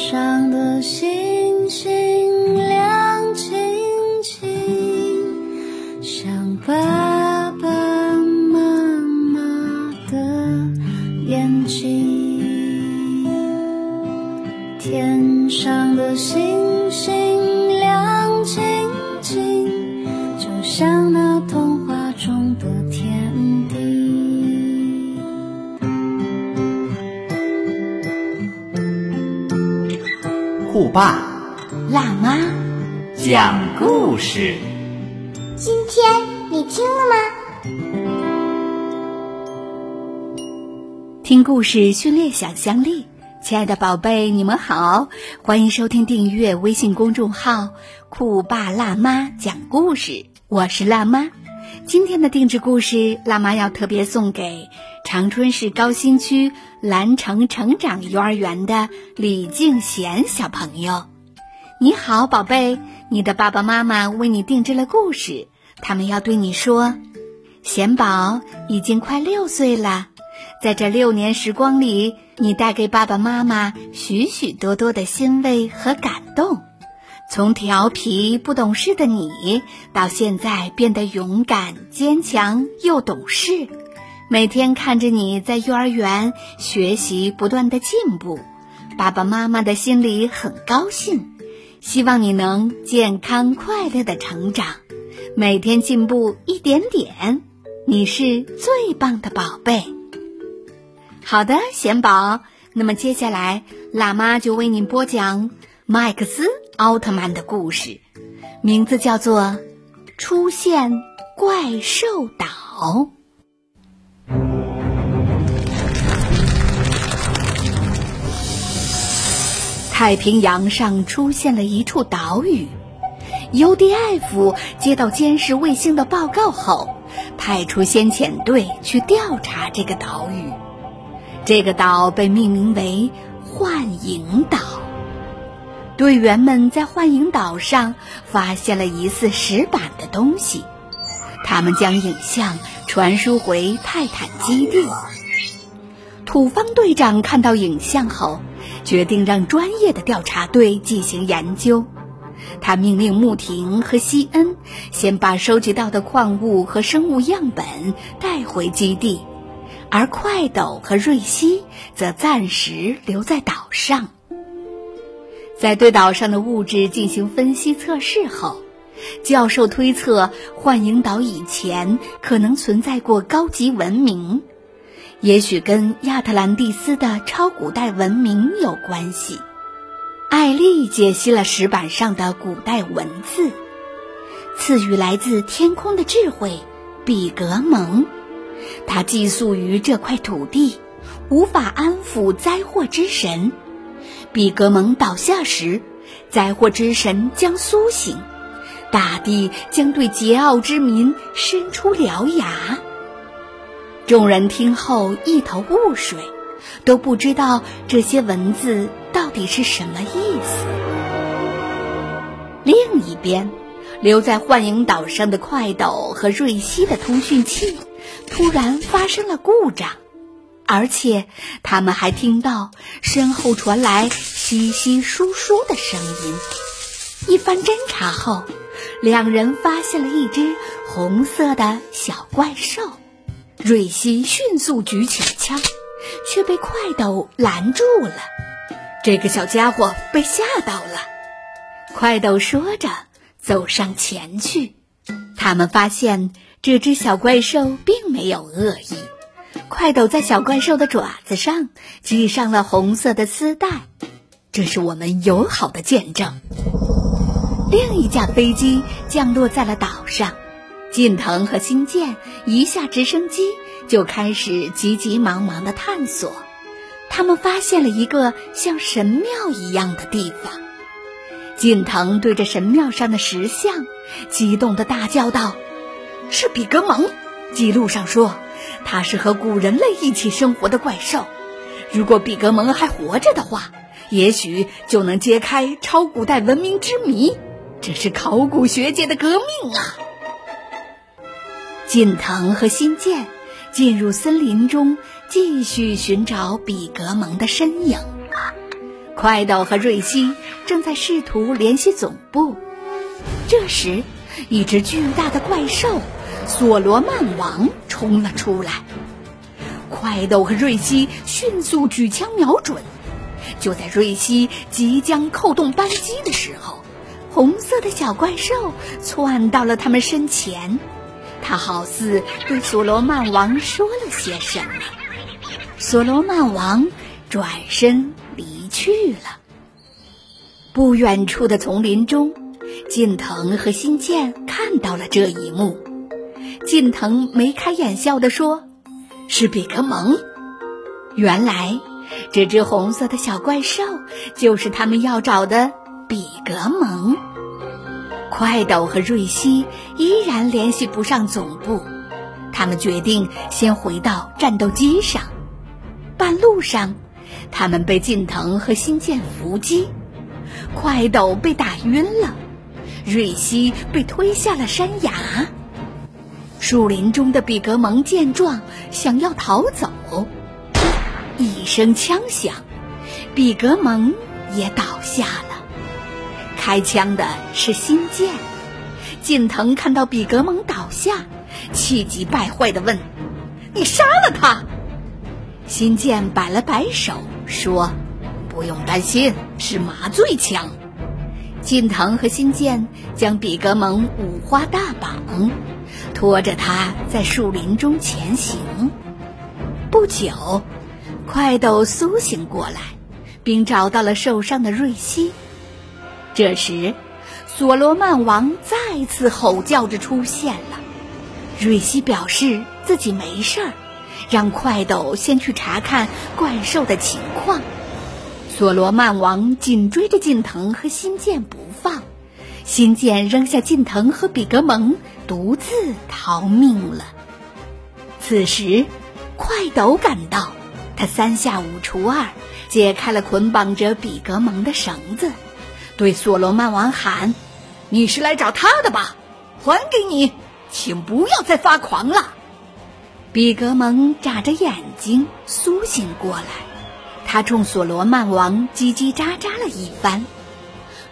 上的心。酷爸。辣妈。讲故事，今天你听了吗？听故事训练想象力，亲爱的宝贝，你们好，欢迎收听订阅微信公众号“酷爸辣妈讲故事”，我是辣妈。今天的定制故事，辣妈要特别送给长春市高新区蓝城成长幼儿园的李静贤小朋友。你好，宝贝，你的爸爸妈妈为你定制了故事，他们要对你说：贤宝已经快六岁了。在这六年时光里，你带给爸爸妈妈许许多多的欣慰和感动。从调皮不懂事的你，到现在变得勇敢、坚强又懂事。每天看着你在幼儿园学习不断的进步，爸爸妈妈的心里很高兴。希望你能健康快乐的成长，每天进步一点点。你是最棒的宝贝。好的，贤宝。那么接下来，辣妈就为您播讲麦克斯奥特曼的故事，名字叫做《出现怪兽岛》。太平洋上出现了一处岛屿，UDF 接到监视卫星的报告后，派出先遣队去调查这个岛屿。这个岛被命名为幻影岛。队员们在幻影岛上发现了疑似石板的东西，他们将影像传输回泰坦基地。土方队长看到影像后，决定让专业的调查队进行研究。他命令穆婷和西恩先把收集到的矿物和生物样本带回基地。而快斗和瑞希则暂时留在岛上。在对岛上的物质进行分析测试后，教授推测幻影岛以前可能存在过高级文明，也许跟亚特兰蒂斯的超古代文明有关系。艾丽解析了石板上的古代文字，赐予来自天空的智慧——比格蒙。他寄宿于这块土地，无法安抚灾祸之神。比格蒙倒下时，灾祸之神将苏醒，大地将对桀骜之民伸出獠牙。众人听后一头雾水，都不知道这些文字到底是什么意思。另一边，留在幻影岛上的快斗和瑞希的通讯器。突然发生了故障，而且他们还听到身后传来稀稀疏疏的声音。一番侦查后，两人发现了一只红色的小怪兽。瑞希迅速举起了枪，却被快斗拦住了。这个小家伙被吓到了。快斗说着，走上前去。他们发现。这只小怪兽并没有恶意。快斗在小怪兽的爪子上系上了红色的丝带，这是我们友好的见证。另一架飞机降落在了岛上，近藤和新建一下直升机就开始急急忙忙的探索。他们发现了一个像神庙一样的地方。近藤对着神庙上的石像激动的大叫道。是比格蒙，记录上说，它是和古人类一起生活的怪兽。如果比格蒙还活着的话，也许就能揭开超古代文明之谜。这是考古学界的革命啊！近藤和新建进入森林中，继续寻找比格蒙的身影。快斗和瑞希正在试图联系总部，这时，一只巨大的怪兽——所罗曼王冲了出来。快斗和瑞希迅速举枪瞄准，就在瑞希即将扣动扳机的时候，红色的小怪兽窜到了他们身前。他好似对所罗曼王说了些什么。所罗曼王转身离去了。不远处的丛林中，近藤和新建看到了这一幕。近藤眉开眼笑地说：“是比格蒙。”原来，这只红色的小怪兽就是他们要找的比格蒙。快斗和瑞希依然联系不上总部，他们决定先回到战斗机上。半路上，他们被近藤和新建伏击，快斗被打晕了，瑞希被推下了山崖。树林中的比格蒙见状，想要逃走，一声枪响，比格蒙也倒下了。开枪的是新建，近藤看到比格蒙倒下，气急败坏地问：“你杀了他？”新建摆了摆手，说：“不用担心，是麻醉枪。”近藤和新建将比格蒙五花大绑，拖着他在树林中前行。不久，快斗苏醒过来，并找到了受伤的瑞希。这时，所罗曼王再次吼叫着出现了。瑞希表示自己没事儿。让快斗先去查看怪兽的情况。所罗曼王紧追着近藤和新建不放，新建扔下近藤和比格蒙，独自逃命了。此时，快斗赶到，他三下五除二解开了捆绑着比格蒙的绳子，对所罗曼王喊：“你是来找他的吧？还给你，请不要再发狂了。”比格蒙眨着眼睛苏醒过来，他冲所罗曼王叽叽喳喳了一番。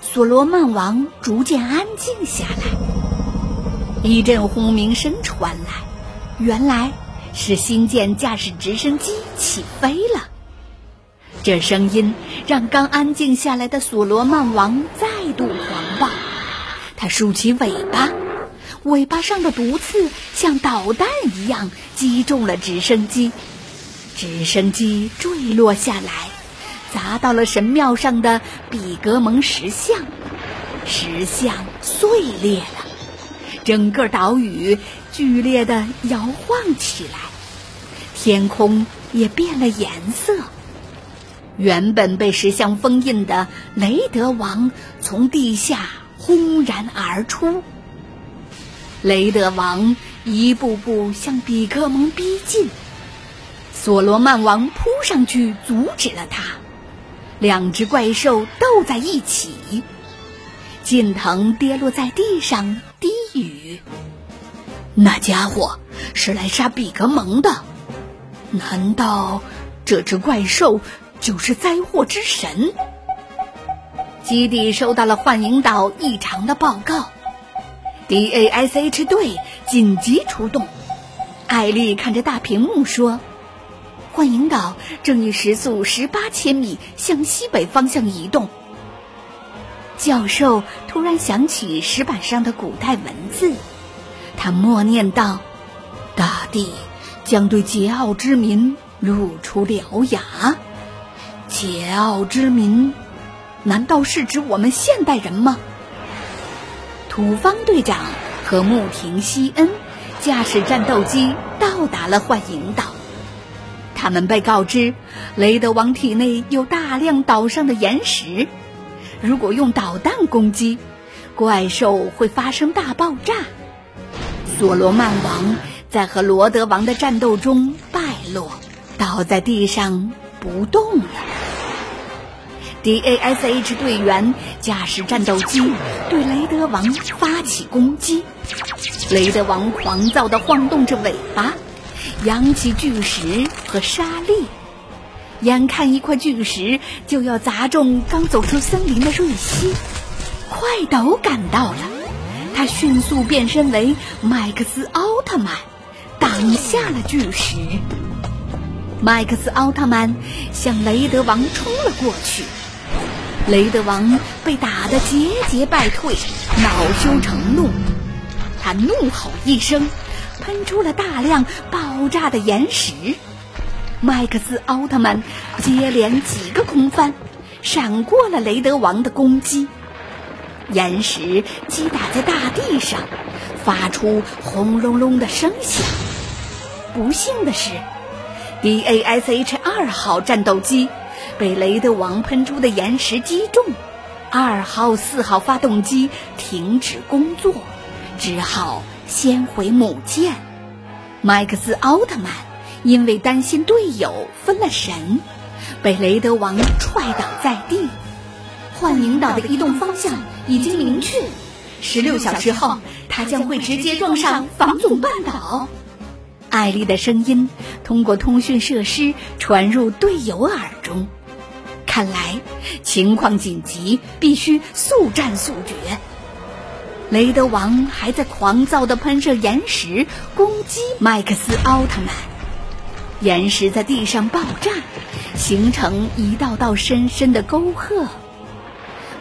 所罗曼王逐渐安静下来，一阵轰鸣声传来，原来是新建驾驶直升机起飞了。这声音让刚安静下来的所罗曼王再度狂暴，他竖起尾巴。尾巴上的毒刺像导弹一样击中了直升机，直升机坠落下来，砸到了神庙上的比格蒙石像，石像碎裂了，整个岛屿剧烈的摇晃起来，天空也变了颜色。原本被石像封印的雷德王从地下轰然而出。雷德王一步步向比格蒙逼近，所罗曼王扑上去阻止了他。两只怪兽斗在一起，近藤跌落在地上低语：“那家伙是来杀比格蒙的，难道这只怪兽就是灾祸之神？”基地收到了幻影岛异常的报告。DASH 队紧急出动。艾丽看着大屏幕说：“幻影岛正以时速十八千米向西北方向移动。”教授突然想起石板上的古代文字，他默念道：“大地将对桀骜之民露出獠牙。”桀骜之民，难道是指我们现代人吗？土方队长和穆廷西恩驾驶战斗机到达了幻影岛。他们被告知，雷德王体内有大量岛上的岩石，如果用导弹攻击，怪兽会发生大爆炸。所罗曼王在和罗德王的战斗中败落，倒在地上不动了。DASH 队员驾驶战斗机对雷德王发起攻击，雷德王狂躁地晃动着尾巴，扬起巨石和沙粒。眼看一块巨石就要砸中刚走出森林的瑞希，快斗赶到了，他迅速变身为麦克斯奥特曼，挡下了巨石。麦克斯奥特曼向雷德王冲了过去，雷德王被打得节节败退，恼羞成怒，他怒吼一声，喷出了大量爆炸的岩石。麦克斯奥特曼接连几个空翻，闪过了雷德王的攻击，岩石击打在大地上，发出轰隆隆的声响。不幸的是，D A S H 二号战斗机被雷德王喷出的岩石击中，二号、四号发动机停止工作，只好先回母舰。麦克斯奥特曼。因为担心队友分了神，被雷德王踹倒在地。幻影岛的移动方向已经明确，十六小时后，他将会直接撞上防总半岛。艾丽的声音通过通讯设施传入队友耳中。看来情况紧急，必须速战速决。雷德王还在狂躁地喷射岩石攻击麦克斯奥特曼。岩石在地上爆炸，形成一道道深深的沟壑。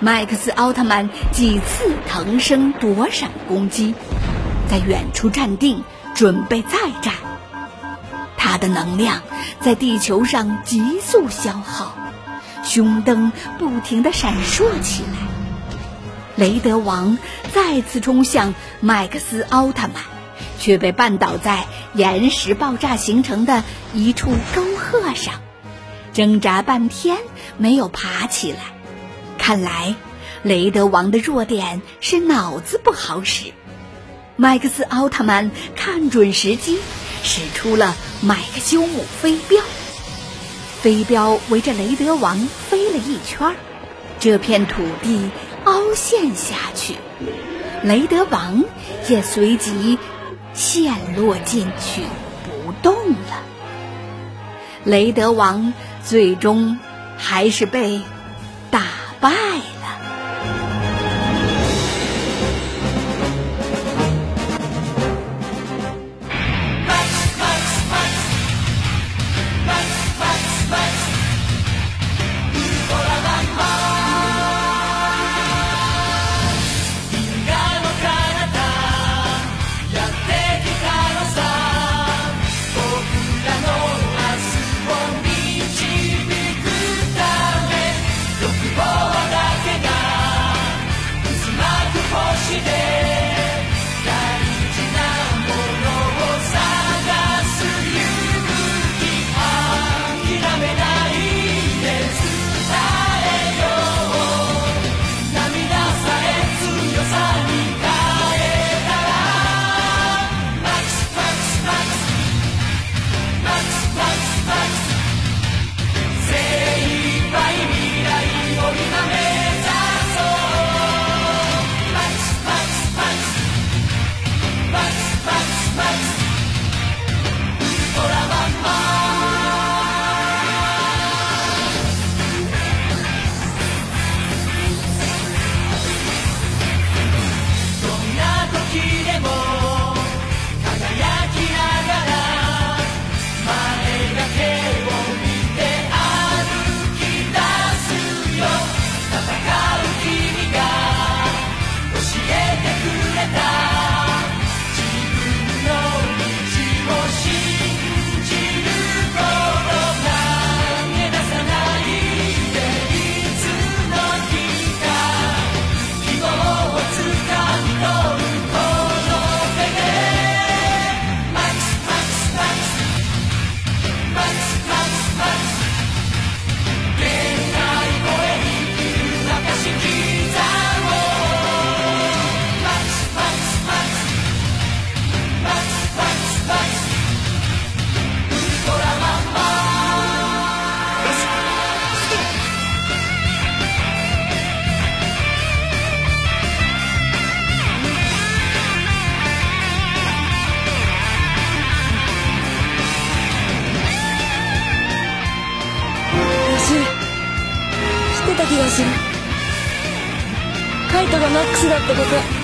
麦克斯奥特曼几次腾身躲闪攻击，在远处站定，准备再战。他的能量在地球上急速消耗，胸灯不停地闪烁起来。雷德王再次冲向麦克斯奥特曼。却被绊倒在岩石爆炸形成的一处沟壑上，挣扎半天没有爬起来。看来雷德王的弱点是脑子不好使。麦克斯奥特曼看准时机，使出了麦克修姆飞镖。飞镖围着雷德王飞了一圈，这片土地凹陷下去，雷德王也随即。陷落进去不动了。雷德王最终还是被打败。気がする。カイトがマックスだってこと。